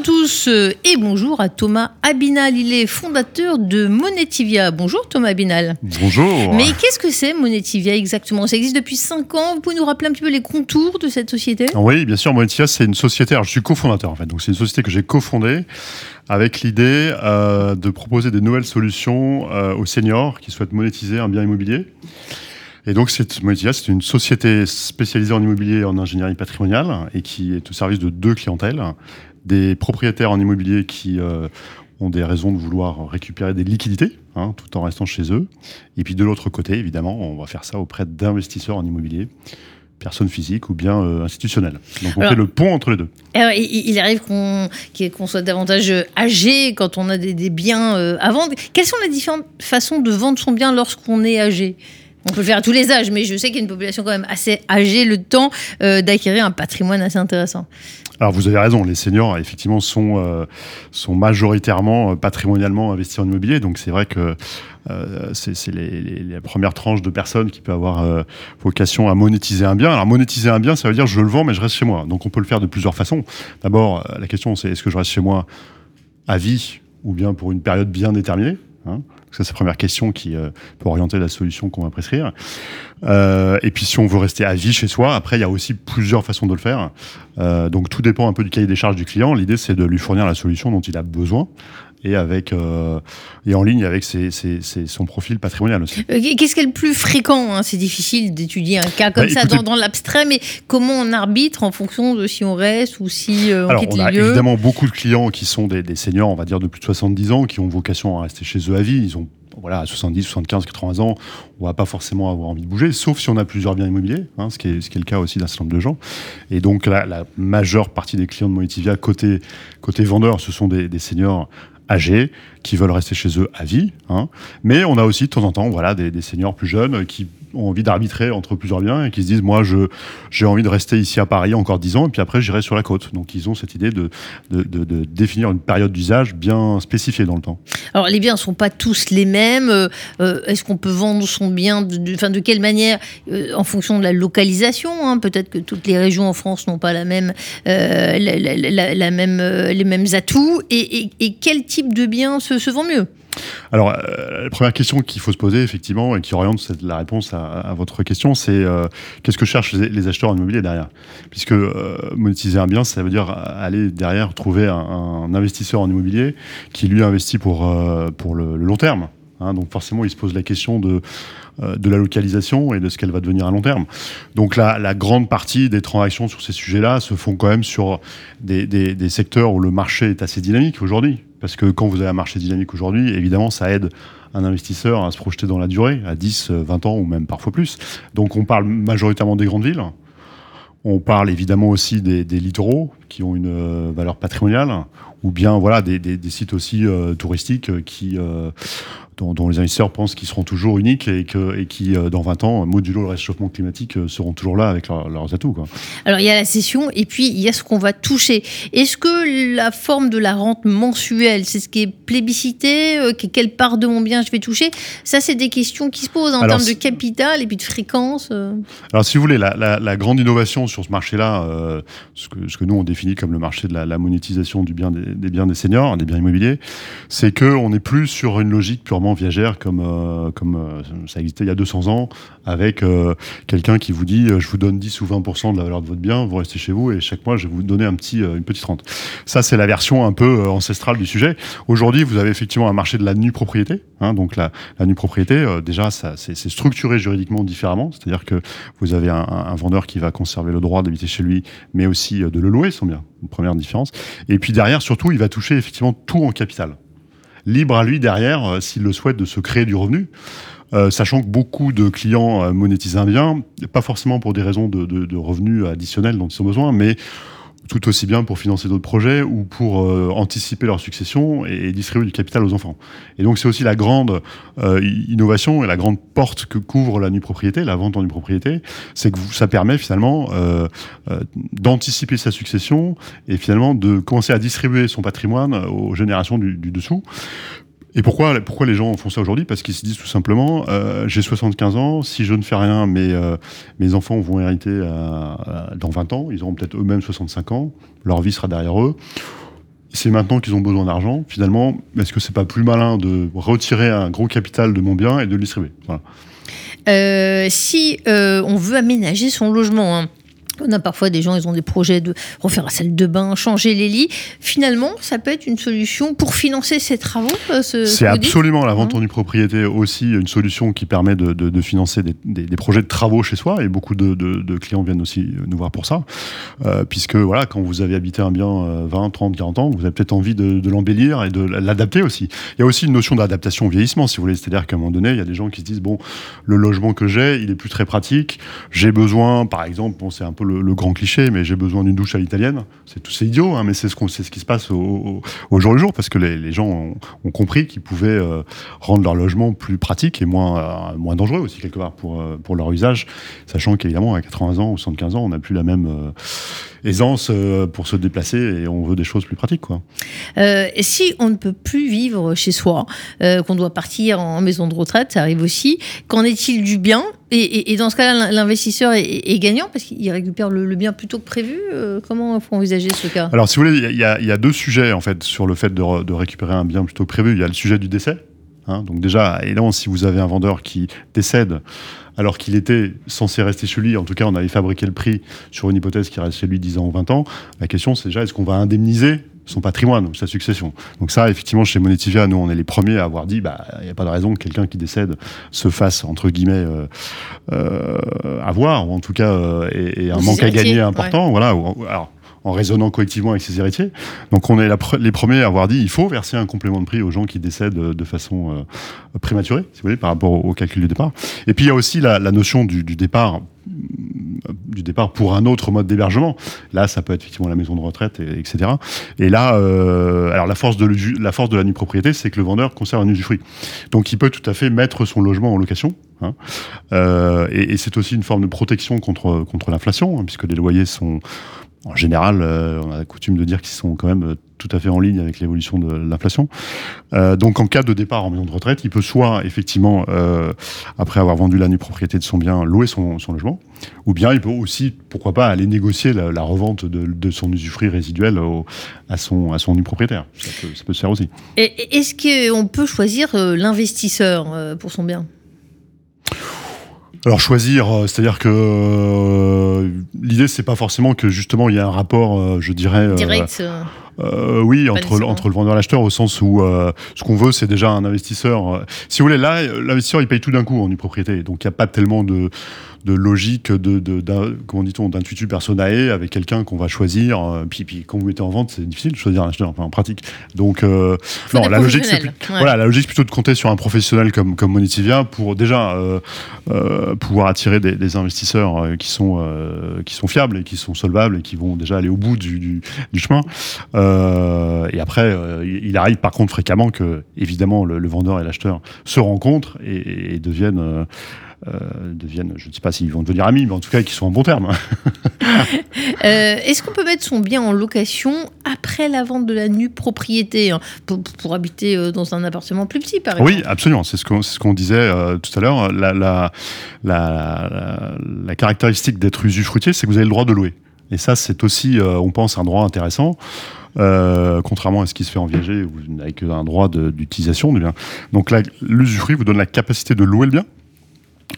Bonjour à tous euh, et bonjour à Thomas Abinal. Il est fondateur de Monetivia. Bonjour Thomas Abinal. Bonjour. Mais qu'est-ce que c'est Monetivia exactement? Ça existe depuis 5 ans. Vous pouvez nous rappeler un petit peu les contours de cette société? Oui, bien sûr. Monetivia, c'est une société. Alors, je suis cofondateur en fait. Donc, c'est une société que j'ai cofondée avec l'idée euh, de proposer des nouvelles solutions euh, aux seniors qui souhaitent monétiser un bien immobilier. Et donc, cette Monetivia, c'est une société spécialisée en immobilier et en ingénierie patrimoniale et qui est au service de deux clientèles des propriétaires en immobilier qui euh, ont des raisons de vouloir récupérer des liquidités, hein, tout en restant chez eux. Et puis de l'autre côté, évidemment, on va faire ça auprès d'investisseurs en immobilier personnes physiques ou bien euh, institutionnelles. Donc on fait le pont entre les deux. Alors, il, arrive qu'on soit davantage âgé quand on a des, des biens euh, à vendre. Quelles sont les différentes façons de vendre son bien lorsqu'on est âgé? On peut le faire à tous les âges, mais je sais qu'il y a une population quand même assez âgée, le temps euh, d'acquérir un patrimoine assez intéressant. Alors vous avez raison, les seniors effectivement sont, euh, sont majoritairement euh, patrimonialement investis en immobilier, donc c'est vrai que c'est les, les, premières tranches de personnes qui peuvent avoir vocation à monétiser un bien. Alors monétiser un bien, ça veut dire je le vends mais je reste chez moi. Donc on peut le faire de plusieurs façons. D'abord, la question c'est est-ce que je reste chez moi à vie ou bien pour une période bien déterminée hein? C'est la première question qui euh, peut orienter la solution qu'on va prescrire. Euh, et puis si on veut rester à vie chez soi, après il y a aussi plusieurs façons de le faire. Euh, donc tout dépend un peu du cahier des charges du client. L'idée c'est de lui fournir la solution dont il a besoin et avec euh, et en ligne avec ses, ses, son profil patrimonial aussi. Euh, qu'est-ce qui est le plus fréquent hein? C'est difficile d'étudier un cas comme bah, ça dans, dans l'abstrait, mais comment on arbitre en fonction de si on reste ou si euh, on Alors, quitte on a évidemment beaucoup de clients qui sont des, des, seniors, on va dire de plus de 70 ans, qui ont vocation à rester chez eux à vie. Ils ont voilà, à 70, 75, 80 ans, on va pas forcément avoir envie de bouger, sauf si on a plusieurs biens immobiliers, hein, ce, qui est, ce qui est le cas aussi d'un certain nombre de gens. Et donc la, la majeure partie des clients de Monetivia côté côté vendeur, ce sont des, des seniors âgés qui veulent rester chez eux à vie. Hein. Mais on a aussi de temps en temps voilà, des, des seniors plus jeunes qui ont envie d'arbitrer entre plusieurs biens et qui se disent moi je j'ai envie de rester ici à Paris encore 10 ans et puis après j'irai sur la côte. Donc ils ont cette idée de, de, définir une période d'usage bien spécifiée dans le temps. Alors les biens ne sont pas tous les mêmes. Euh, euh, est-ce qu'on peut vendre son bien de, de, quelle manière euh, en fonction de la localisation hein? Peut-être que toutes les régions en France n'ont pas la même, la, même les mêmes atouts. Et, et, quel type de bien se vend mieux? Alors, euh, la première question qu'il faut se poser, effectivement, et qui oriente la réponse à, votre question, c'est euh, qu'est-ce que cherchent les, acheteurs immobiliers derrière? Puisque euh, monétiser un bien, ça veut dire aller derrière trouver un, investisseur en immobilier qui, lui, investit pour, pour le, long terme. Hein. donc, forcément, il se pose la question de de la localisation et de ce qu'elle va devenir à long terme. Donc la, la grande partie des transactions sur ces sujets-là se font quand même sur des, des, secteurs où le marché est assez dynamique aujourd'hui. Parce que quand vous avez un marché dynamique aujourd'hui, évidemment, ça aide un investisseur à se projeter dans la durée, à 10, 20 ans ou même parfois plus. Donc on parle majoritairement des grandes villes. On parle évidemment aussi des littoraux qui ont une euh, valeur patrimoniale, ou bien voilà des, des, des sites aussi euh, touristiques qui euh, dont, les investisseurs pensent qu'ils seront toujours uniques et, que, et qui, dans 20 ans, modulo le réchauffement climatique, seront toujours là avec leurs atouts. Quoi. Alors, il y a la cession et puis il y a ce qu'on va toucher. Est-ce que la forme de la rente mensuelle, c'est ce qui est plébiscité Quelle part de mon bien je vais toucher? Ça, c'est des questions qui se posent en termes de capital et puis de fréquence. Alors, si vous voulez, la, la, la grande innovation sur ce marché-là, ce, que, ce que nous, on définit comme le marché de la, monétisation du bien des, biens des seniors, des biens immobiliers, c'est qu'on n'est plus sur une logique purement viagère comme, euh, comme euh, ça existait il y a 200 ans, avec euh, quelqu'un qui vous dit je vous donne 10 ou 20% de la valeur de votre bien, vous restez chez vous et chaque mois je vais vous donner un petit, une petite rente. Ça, c'est la version un peu ancestrale du sujet. Aujourd'hui, vous avez effectivement un marché de la nue propriété. Hein, donc la, la nue propriété, déjà, c'est, structuré juridiquement différemment. C'est-à-dire que vous avez un, un, vendeur qui va conserver le droit d'habiter chez lui, mais aussi de le louer, son première différence. Et puis derrière, surtout, il va toucher effectivement tout en capital libre à lui derrière, euh, s'il le souhaite, de se créer du revenu. Euh, sachant que beaucoup de clients euh, monétisent un bien, pas forcément pour des raisons de revenus additionnels dont ils ont besoin, mais tout aussi bien pour financer d'autres projets ou pour euh, anticiper leur succession et, distribuer du capital aux enfants. Et donc c'est aussi la grande euh, innovation et la grande porte que couvre la nue propriété, la vente en nue propriété, c'est que ça permet finalement euh, d'anticiper sa succession et finalement de commencer à distribuer son patrimoine aux générations du dessous Et pourquoi, pourquoi les gens font ça aujourd'hui? Parce qu'ils se disent tout simplement, euh, j'ai 75 ans, si je ne fais rien, mes, euh, mes enfants vont hériter dans 20 ans, ils auront peut-être eux-mêmes 65 ans, leur vie sera derrière eux. C'est maintenant qu'ils ont besoin d'argent. Finalement, est-ce que c'est pas plus malin de retirer un gros capital de mon bien et de le distribuer? Euh, Si on veut aménager son logement, hein, on a parfois des gens, ils ont des projets de refaire la salle de bain, changer les lits. Finalement, ça peut être une solution pour financer ces travaux euh, C'est absolument la vente en propriété aussi une solution qui permet de, financer des, projets de travaux chez soi. Et beaucoup de, clients viennent aussi nous voir pour ça. Euh, puisque voilà, quand vous avez habité un bien 20, 30, 40 ans, vous avez peut-être envie de, l'embellir et de l'adapter aussi. Il y a aussi une notion d'adaptation au vieillissement, si vous voulez. C'est-à-dire qu'à un moment donné, il y a des gens qui se disent, bon, le logement que j'ai, il est plus très pratique. J'ai besoin, par exemple, bon, c'est un peu le, grand cliché, mais j'ai besoin d'une douche à l'italienne. C'est tout, c'est idiot, hein, mais c'est ce, qu'on, c'est ce qui se passe au, jour le jour, parce que les, gens ont, compris qu'ils pouvaient euh, rendre leur logement plus pratique et moins, euh, moins dangereux aussi, quelque part, pour, euh, pour leur usage, sachant qu'évidemment, à 80 ans ou 75 ans, on n'a plus la même aisance pour se déplacer et on veut des choses plus pratiques. Quoi. et si on ne peut plus vivre chez soi, qu'on doit partir en maison de retraite, ça arrive aussi, qu'en est-il du bien et, dans ce cas-là, l'investisseur est, gagnant parce qu'il récupère le, bien plutôt que prévu. Euh, comment faut envisager ce cas? Alors, si vous voulez, il y, a deux sujets en fait sur le fait de, récupérer un bien plutôt que prévu. Il y a le sujet du décès. Hein. donc déjà, évidemment, si vous avez un vendeur qui décède alors qu'il était censé rester chez lui, en tout cas, on avait fabriqué le prix sur une hypothèse qui reste chez lui 10 ans ou 20 ans, la question c'est déjà est-ce qu'on va indemniser son patrimoine, sa succession. Donc ça, effectivement, chez Monetivia, nous, on est les premiers à avoir dit, bah, il n'y a pas de raison que quelqu'un qui décède se fasse, entre guillemets, euh, euh avoir, ou en tout cas, euh, et, un manque à gagner important. Voilà. Alors, en raisonnant collectivement avec ses héritiers. Donc on est les premiers à avoir dit il faut verser un complément de prix aux gens qui décèdent de façon euh, prématurée, si vous voulez, par rapport au, calcul du départ. Et puis il y a aussi la, notion du, départ du départ pour un autre mode d'hébergement. Là, ça peut être effectivement la maison de retraite, et, etc. Et là, euh, alors la force de la nue propriété, c'est que le vendeur conserve un usufruit. Donc, il peut tout à fait mettre son logement en location. Hein. Euh, et, c'est aussi une forme de protection contre contre l'inflation, hein, puisque les loyers sont en général, euh, on a la coutume de dire qu'ils sont quand même euh, tout à fait en ligne avec l'évolution de l'inflation. Euh, donc, en cas de départ en maison de retraite, il peut soit effectivement, après avoir vendu la nue propriété de son bien, louer son, logement, ou bien il peut aussi, pourquoi pas, aller négocier la, revente de, son usufruit résiduel à son à son nue propriétaire. Ça peut, ça peut se faire aussi. Est-ce qu'on peut choisir l'investisseur pour son bien? Alors choisir, euh, c'est-à-dire que euh, l'idée c'est pas forcément que justement il y a un rapport, euh, je dirais. Direct. Oui, entre, entre le vendeur et l'acheteur, au sens où ce qu'on veut, c'est déjà un investisseur. si vous voulez, là, l'investisseur, il paye tout d'un coup en une propriété. Donc, il n'y a pas tellement de, de logique de, de, comment dit-on d'intuitu personae avec quelqu'un qu'on va choisir euh, puis, puis quand vous mettez en vente c'est difficile de choisir un acheteur enfin, en pratique donc euh, non la logique c'est voilà la logique plutôt de compter sur un professionnel comme comme Monetivia pour déjà euh, pouvoir attirer des, investisseurs qui sont qui sont fiables et qui sont solvables et qui vont déjà aller au bout du, du, chemin et après il arrive par contre fréquemment que évidemment le, vendeur et l'acheteur se rencontrent et, et deviennent euh, deviennent, je ne sais pas s'ils vont devenir amis, mais en tout cas qu'ils sont en bon terme. Euh, est-ce qu'on peut mettre son bien en location après la vente de la nue propriété hein, pour, habiter euh, dans un appartement plus petit, par exemple? Oui, absolument. C'est ce qu'on ce qu'on disait tout à l'heure. La, la, la, la, caractéristique d'être usufruitier, c'est que vous avez le droit de louer. Et ça, c'est aussi, on pense, un droit intéressant. contrairement à ce qui se fait en viager, vous n'avez qu'un droit d'utilisation du bien. Donc l'usufruit vous donne la capacité de louer le bien,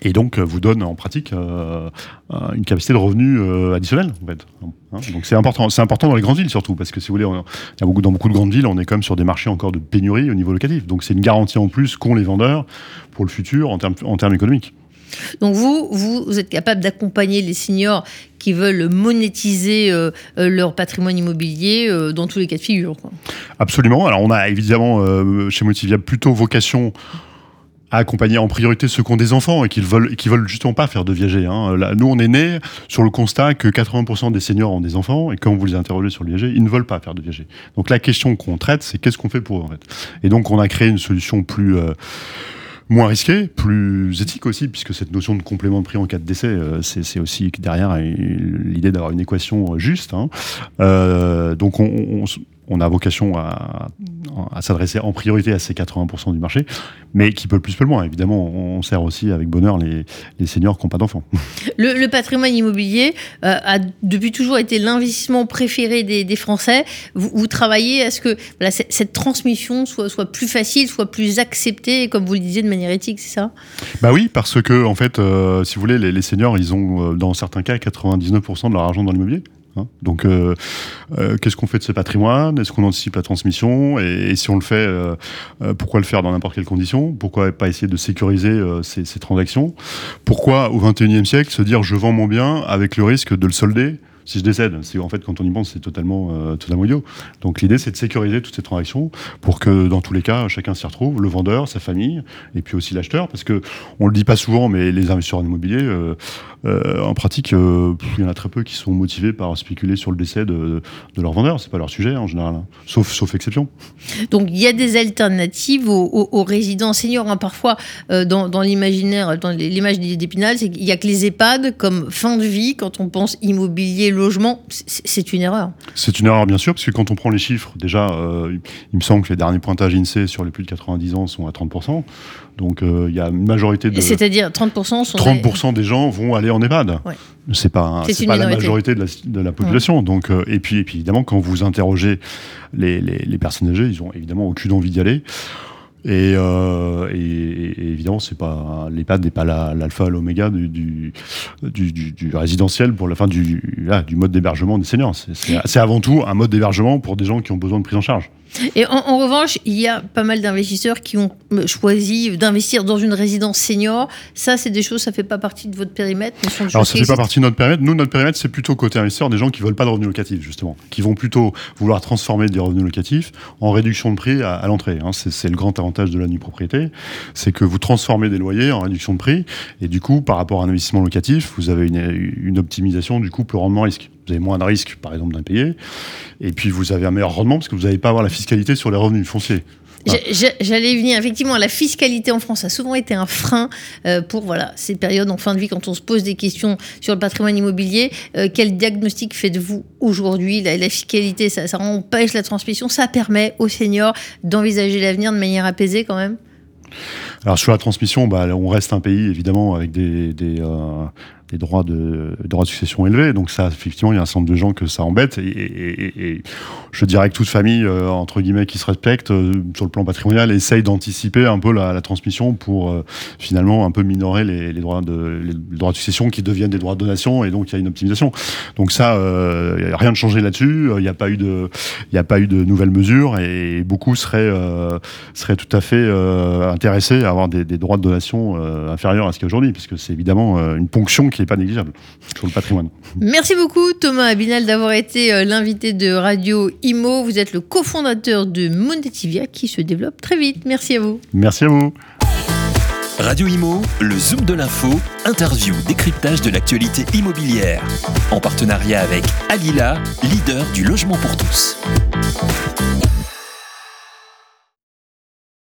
et donc euh, vous donne en pratique euh, euh, une capacité de en fait. Hein, donc c'est important, important dans les grandes villes surtout parce que si vous voulez, il y a beaucoup dans beaucoup de grandes villes, on est quand même sur des marchés encore de pénurie au niveau locatif. Donc c'est une garantie en plus qu'ont les vendeurs pour le futur en termes économiques. Donc vous, vous, êtes capable d'accompagner les seniors qui veulent monétiser leur patrimoine immobilier dans tous les cas de figure. Absolument. Alors on a évidemment chez Motivia plutôt vocation à accompagner en priorité ceux qui ont des enfants et qui veulent, qui veulent justement pas faire de viager. Hein. nous, on est nés sur le constat que 80% des seniors ont des enfants et quand vous les interrogez sur le viager, ils ne veulent pas faire de viager. Donc la question qu'on traite, c'est qu'est-ce qu'on fait pour eux en fait? Et donc on a créé une solution plus euh, moins risquée, plus éthique aussi, puisque cette notion de complément de prix en cas de décès, euh, c'est aussi derrière l'idée d'avoir une équation juste. Hein. Euh, donc on, on a vocation à, s'adresser en priorité à ces 80% du marché, mais qui peut le plus peut le moins. Évidemment, on sert aussi avec bonheur les, seniors qui n'ont pas d'enfants. Le, patrimoine immobilier euh, a depuis toujours été l'investissement préféré des, Français. Vous, travaillez à ce que cette transmission soit, soit plus facile, soit plus acceptée, comme vous le disiez, de manière éthique, c'est ça? Bah oui, parce que, en fait, euh, si vous voulez, les, les seniors, ils ont, euh, dans certains cas, 99% de leur argent dans l'immobilier. Hein. Donc, euh, euh, qu'est-ce qu'on fait de ce patrimoine? Est-ce qu'on anticipe la transmission? Et, si on le fait, euh, pourquoi le faire dans n'importe quelle condition? Pourquoi pas essayer de sécuriser ces, ces, transactions? Pourquoi, au XXIe siècle, se dire je vends mon bien avec le risque de le solder? Si je décède. En fait quand on y pense, c'est totalement, euh, totalement idiot. Donc l'idée, c'est de sécuriser toutes ces transactions pour que dans tous les cas, chacun s'y retrouve, le vendeur, sa famille, et puis aussi l'acheteur, parce que on le dit pas souvent, mais les investisseurs en euh, euh, en pratique, il y en a très peu qui sont motivés par spéculer sur le décès de, de leur vendeur. C'est pas leur sujet en général, hein. sauf, exception. Donc il y a des alternatives aux, résidents seniors. Hein. Parfois, dans, dans l'imaginaire, dans l'image d'Épinal, c'est qu'il y a que les EHPAD comme fin de vie quand on pense immobilier logement, c'est une erreur. C'est une erreur, bien sûr, parce que quand on prend les chiffres, déjà, euh, il me semble que les derniers pointages INSEE sur les plus de 90 ans sont à 30%. Donc euh, il y a une majorité de. C'est-à-dire 30% sont. 30% des... gens vont aller en EHPAD. Ouais. C'est pas, c'est pas la majorité de la, population. Donc, euh, et, puis, et puis évidemment, quand vous interrogez les, les, les personnes âgées, ils ont évidemment aucune envie d'y aller. Euh, et, et, évidemment, c'est pas l'EHPAD n'est pas l'alpha, l'oméga du du, du, du, résidentiel pour la fin du, du mode d'hébergement des seniors. C'est avant tout un mode d'hébergement pour des gens qui ont besoin de prise en charge. Et en, revanche, il y a pas mal d'investisseurs qui ont euh, choisi d'investir dans une résidence senior. Ça, c'est des choses, ça fait pas partie de votre périmètre. Alors, ça fait pas partie de notre périmètre. Nous, notre périmètre, c'est plutôt côté investisseur, des gens qui veulent pas de revenus locatifs, justement, qui vont plutôt vouloir transformer des revenus locatifs en réduction de prix à, l'entrée. Hein. C'est le grand avantage de la nue propriété, c'est que vous transformez des loyers en réduction de prix, et du coup, par rapport à un investissement locatif, vous avez une, une optimisation du couple rendement-risque vous avez moins de risques, par exemple, d'impayé. Et puis, vous avez un meilleur rendement parce que vous n'allez pas avoir la fiscalité sur les revenus fonciers. J'allais venir, effectivement, la fiscalité en France a souvent été un frein euh, pour voilà, ces périodes en fin de vie, quand on se pose des questions sur le patrimoine immobilier. Euh, quel diagnostic faites-vous aujourd'hui? La, la, fiscalité, ça, ça empêche la transmission, ça permet aux seniors d'envisager l'avenir de manière apaisée quand même? Alors sur la transmission, bah, on reste un pays évidemment avec des, des, euh, des droits de, droits de succession élevés. Donc ça, effectivement, il y a un certain nombre de gens que ça embête. Et, je dirais que toute famille, euh, entre guillemets, qui se respecte euh, sur le plan patrimonial, essaye d'anticiper un peu la, transmission pour euh, finalement un peu minorer les, droits de, droits de succession qui deviennent des droits de donation. Et donc il y a une optimisation. Donc ça, rien de changé là-dessus. Il n'y a pas eu de, il a pas eu de nouvelles mesures et beaucoup seraient, seraient tout à fait intéressés à avoir des, des, droits de donation inférieurs à ce qu'il y a aujourd'hui, puisque c'est évidemment une ponction qui pas négligeable sur le patrimoine. Merci beaucoup Thomas Abinal d'avoir été euh, l'invité de Radio Imo. Vous êtes le cofondateur de Monetivia qui se développe très vite. Merci à vous. Merci à vous. Radio Imo, le Zoom de l'info, interview, décryptage de l'actualité immobilière. En partenariat avec Alila, leader du logement pour tous.